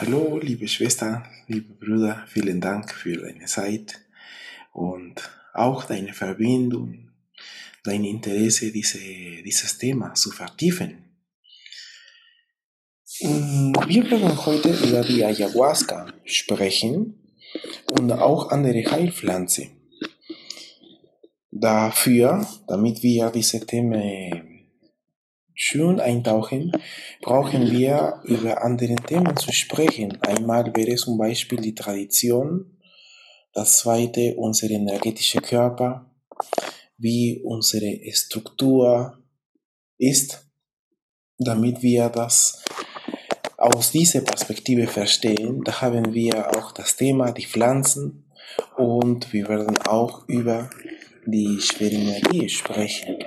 Hallo, liebe Schwester, liebe Brüder, vielen Dank für deine Zeit und auch deine Verbindung, dein Interesse, diese, dieses Thema zu vertiefen. Wir werden heute über die Ayahuasca sprechen und auch andere Heilpflanzen. Dafür, damit wir diese Themen schön eintauchen, brauchen wir über andere Themen zu sprechen. Einmal wäre zum Beispiel die Tradition, das zweite unser energetischer Körper, wie unsere Struktur ist, damit wir das aus dieser Perspektive verstehen. Da haben wir auch das Thema, die Pflanzen und wir werden auch über die schwere Energie sprechen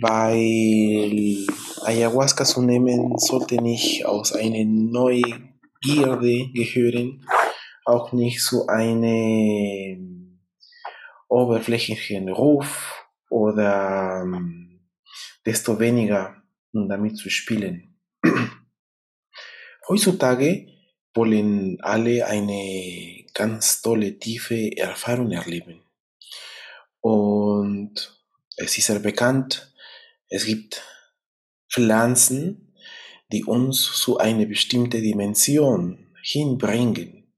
weil Ayahuasca zu nehmen sollte nicht aus einer Neugierde gehören, auch nicht zu einem oberflächlichen Ruf oder um, desto weniger damit zu spielen. Heutzutage wollen alle eine ganz tolle, tiefe Erfahrung erleben. Und es ist sehr bekannt, es gibt Pflanzen, die uns zu einer bestimmten Dimension hinbringen.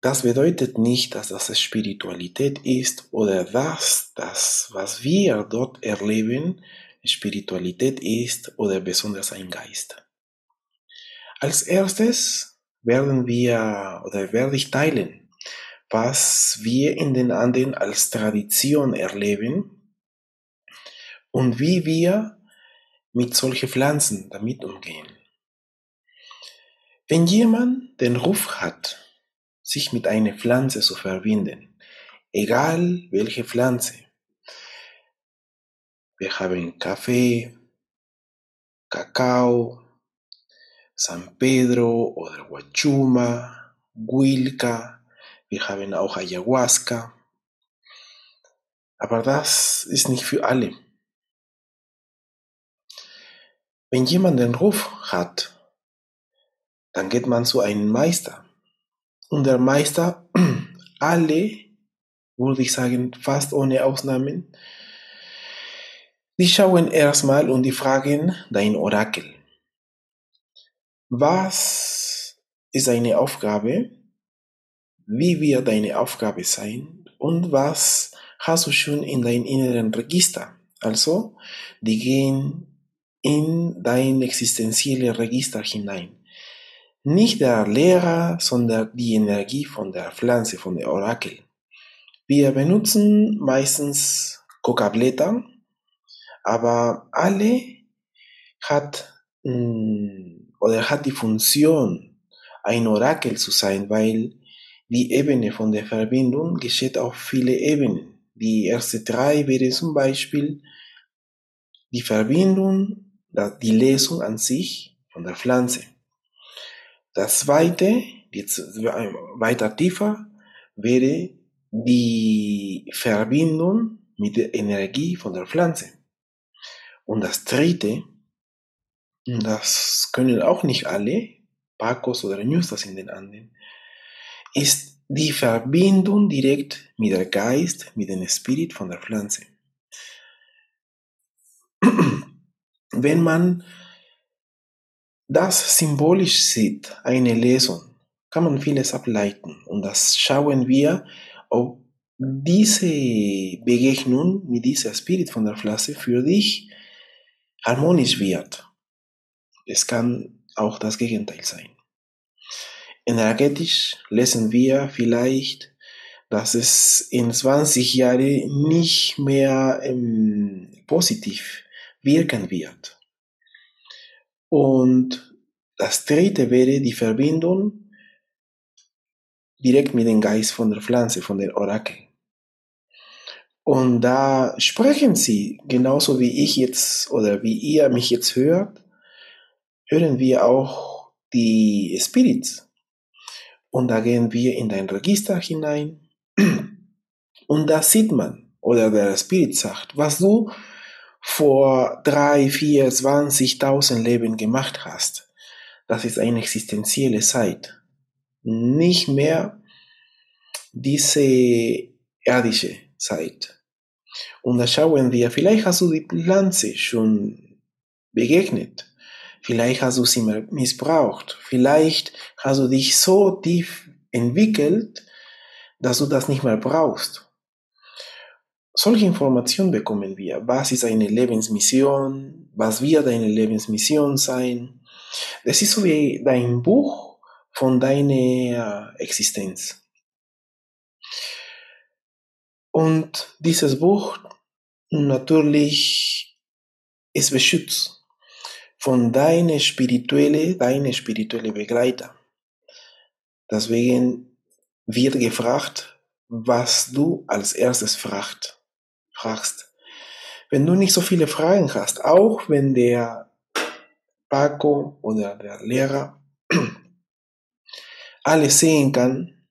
Das bedeutet nicht, dass das Spiritualität ist oder dass das, was wir dort erleben, Spiritualität ist oder besonders ein Geist. Als erstes werden wir oder werde ich teilen, was wir in den Anden als Tradition erleben und wie wir mit solchen Pflanzen damit umgehen. Wenn jemand den Ruf hat, sich mit einer Pflanze zu verbinden, egal welche Pflanze, wir haben Kaffee, Kakao, San Pedro oder Huachuma, Huilca, wir haben auch Ayahuasca, aber das ist nicht für alle. Wenn jemand den Ruf hat, dann geht man zu einem Meister. Und der Meister, alle, würde ich sagen, fast ohne Ausnahmen, die schauen erstmal und die fragen dein Orakel. Was ist deine Aufgabe? Wie wird deine Aufgabe sein? Und was hast du schon in deinem inneren Register? Also, die gehen in dein existenzielle Register hinein. Nicht der Lehrer, sondern die Energie von der Pflanze, von der Orakel. Wir benutzen meistens Coca-Blätter, aber alle hat mm, oder hat die Funktion, ein Orakel zu sein, weil die Ebene von der Verbindung geschieht auf viele Ebenen. Die erste drei wäre zum Beispiel die Verbindung die Lesung an sich von der Pflanze. Das zweite, jetzt weiter tiefer, wäre die Verbindung mit der Energie von der Pflanze. Und das dritte, das können auch nicht alle, Pacos oder Nustas in den Anden, ist die Verbindung direkt mit der Geist, mit dem Spirit von der Pflanze. Wenn man das symbolisch sieht, eine Lesung, kann man vieles ableiten. Und das schauen wir, ob diese Begegnung mit dieser Spirit von der Pflanze für dich harmonisch wird. Es kann auch das Gegenteil sein. Energetisch lesen wir vielleicht, dass es in 20 Jahren nicht mehr ähm, positiv wirken wird. Und das dritte wäre die Verbindung direkt mit dem Geist von der Pflanze, von der Orakel. Und da sprechen sie, genauso wie ich jetzt oder wie ihr mich jetzt hört, hören wir auch die Spirits. Und da gehen wir in dein Register hinein. Und da sieht man, oder der Spirit sagt, was du vor drei, vier, zwanzigtausend Leben gemacht hast. das ist eine existenzielle Zeit. Nicht mehr diese irdische Zeit. Und da schauen wir, vielleicht hast du die Pflanze schon begegnet. Vielleicht hast du sie missbraucht. Vielleicht hast du dich so tief entwickelt, dass du das nicht mehr brauchst. Solche Informationen bekommen wir. Was ist eine Lebensmission? Was wird deine Lebensmission sein? Das ist so wie dein Buch von deiner Existenz. Und dieses Buch natürlich ist beschützt von deiner spirituelle, deine spirituelle Begleiter. Deswegen wird gefragt, was du als erstes fragt, fragst. Wenn du nicht so viele Fragen hast, auch wenn der Paco oder der Lehrer alles sehen kann,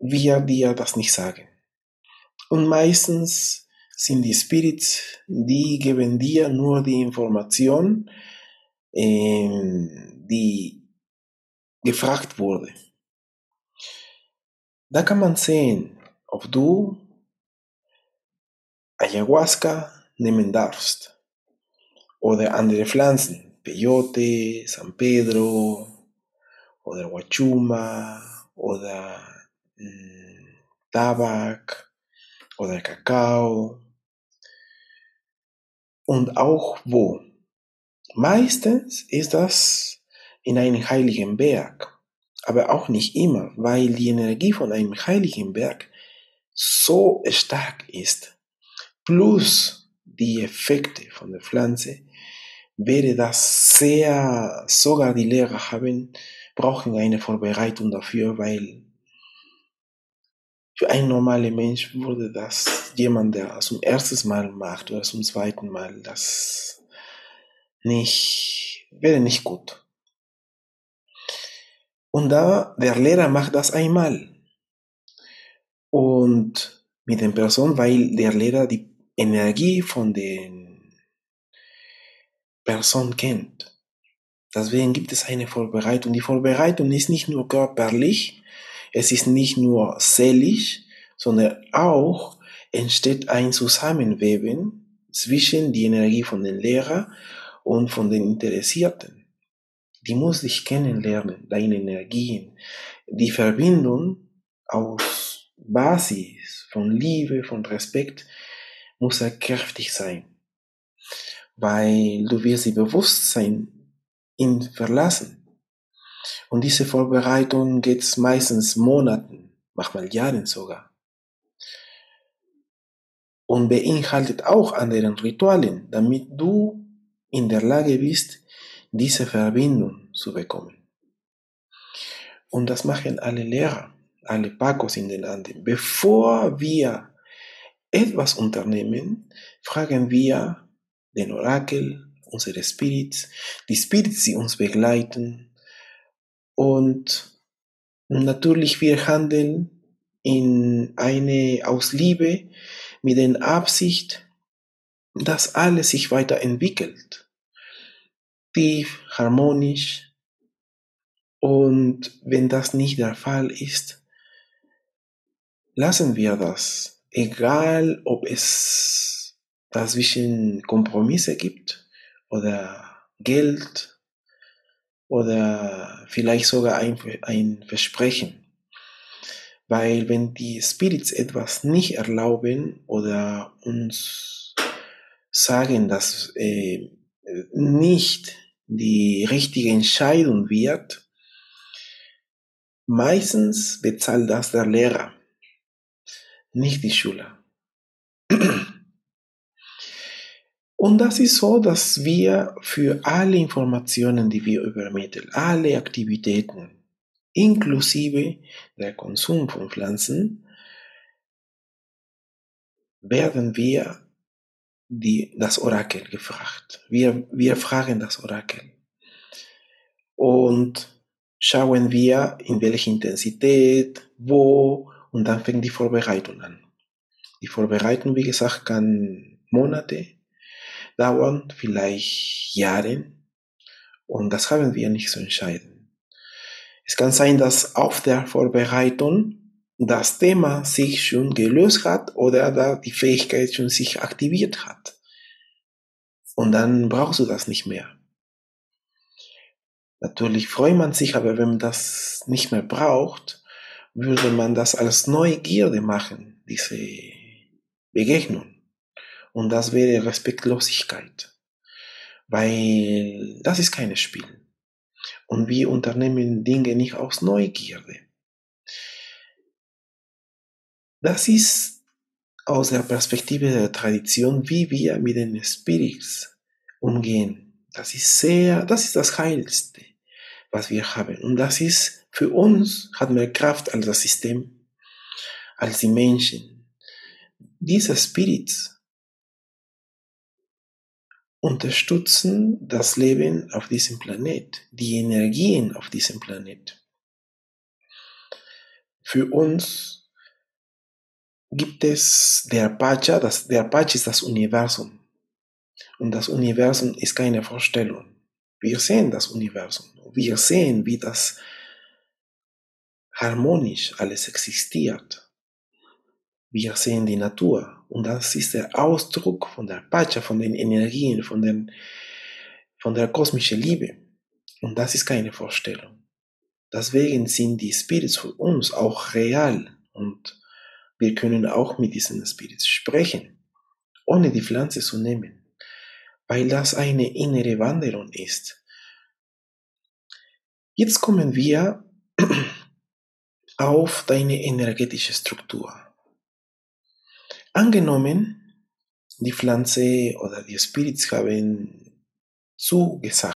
wird dir das nicht sagen. Und meistens sind die Spirits, die geben dir nur die Information, ähm, die gefragt wurde. Da kann man sehen, ob du Ayahuasca nehmen darfst oder andere Pflanzen, Peyote, San Pedro oder Huachuma oder mh, Tabak oder Kakao und auch wo. Meistens ist das in einem heiligen Berg, aber auch nicht immer, weil die Energie von einem heiligen Berg so stark ist, plus die Effekte von der Pflanze, wäre das sehr, sogar die Lehrer haben, brauchen eine Vorbereitung dafür, weil für einen normalen Mensch würde das jemand, der zum ersten Mal macht oder zum zweiten Mal, das nicht, wäre nicht gut. Und da, der Lehrer macht das einmal. Und mit den Personen, weil der Lehrer die Energie von den Personen kennt. Deswegen gibt es eine Vorbereitung. Die Vorbereitung ist nicht nur körperlich, es ist nicht nur seelisch, sondern auch entsteht ein Zusammenweben zwischen die Energie von den Lehrer und von den Interessierten. Die muss sich kennenlernen, deine Energien. Die Verbindung aus Basis von Liebe, von Respekt muss sehr kräftig sein, weil du wirst die Bewusstsein ihn verlassen. Und diese Vorbereitung geht meistens Monaten, manchmal Jahren sogar. Und beinhaltet auch andere Ritualen, damit du in der Lage bist, diese Verbindung zu bekommen. Und das machen alle Lehrer, alle Pacos in den Anden. Bevor wir etwas unternehmen, fragen wir den Orakel, unsere Spirits, die Spirits, die uns begleiten, und natürlich, wir handeln in eine aus Liebe mit der Absicht, dass alles sich weiterentwickelt. Tief, harmonisch. Und wenn das nicht der Fall ist, lassen wir das. Egal, ob es dazwischen Kompromisse gibt oder Geld oder vielleicht sogar ein, ein Versprechen. Weil wenn die Spirits etwas nicht erlauben oder uns sagen, dass äh, nicht die richtige Entscheidung wird, meistens bezahlt das der Lehrer, nicht die Schüler. Und das ist so, dass wir für alle Informationen, die wir übermitteln, alle Aktivitäten, inklusive der Konsum von Pflanzen, werden wir die, das Orakel gefragt. Wir, wir fragen das Orakel. Und schauen wir, in welcher Intensität, wo, und dann fängt die Vorbereitung an. Die Vorbereitung, wie gesagt, kann Monate, dauern vielleicht Jahre Und das haben wir nicht zu entscheiden. Es kann sein, dass auf der Vorbereitung das Thema sich schon gelöst hat oder da die Fähigkeit schon sich aktiviert hat. Und dann brauchst du das nicht mehr. Natürlich freut man sich, aber wenn man das nicht mehr braucht, würde man das als Neugierde machen, diese Begegnung. Und das wäre Respektlosigkeit. Weil das ist kein Spiel. Und wir unternehmen Dinge nicht aus Neugierde. Das ist aus der Perspektive der Tradition, wie wir mit den Spirits umgehen. Das ist sehr, das ist das Heilste, was wir haben. Und das ist für uns, hat mehr Kraft als das System, als die Menschen. Diese Spirits unterstützen das Leben auf diesem Planet, die Energien auf diesem Planet. Für uns gibt es der Apache, das, der Apache ist das Universum. Und das Universum ist keine Vorstellung. Wir sehen das Universum. Wir sehen, wie das harmonisch alles existiert. Wir sehen die Natur. Und das ist der Ausdruck von der Apache, von den Energien, von, den, von der kosmischen Liebe. Und das ist keine Vorstellung. Deswegen sind die Spirits für uns auch real und wir können auch mit diesen Spirits sprechen, ohne die Pflanze zu nehmen, weil das eine innere Wanderung ist. Jetzt kommen wir auf deine energetische Struktur. Angenommen, die Pflanze oder die Spirits haben zugesagt,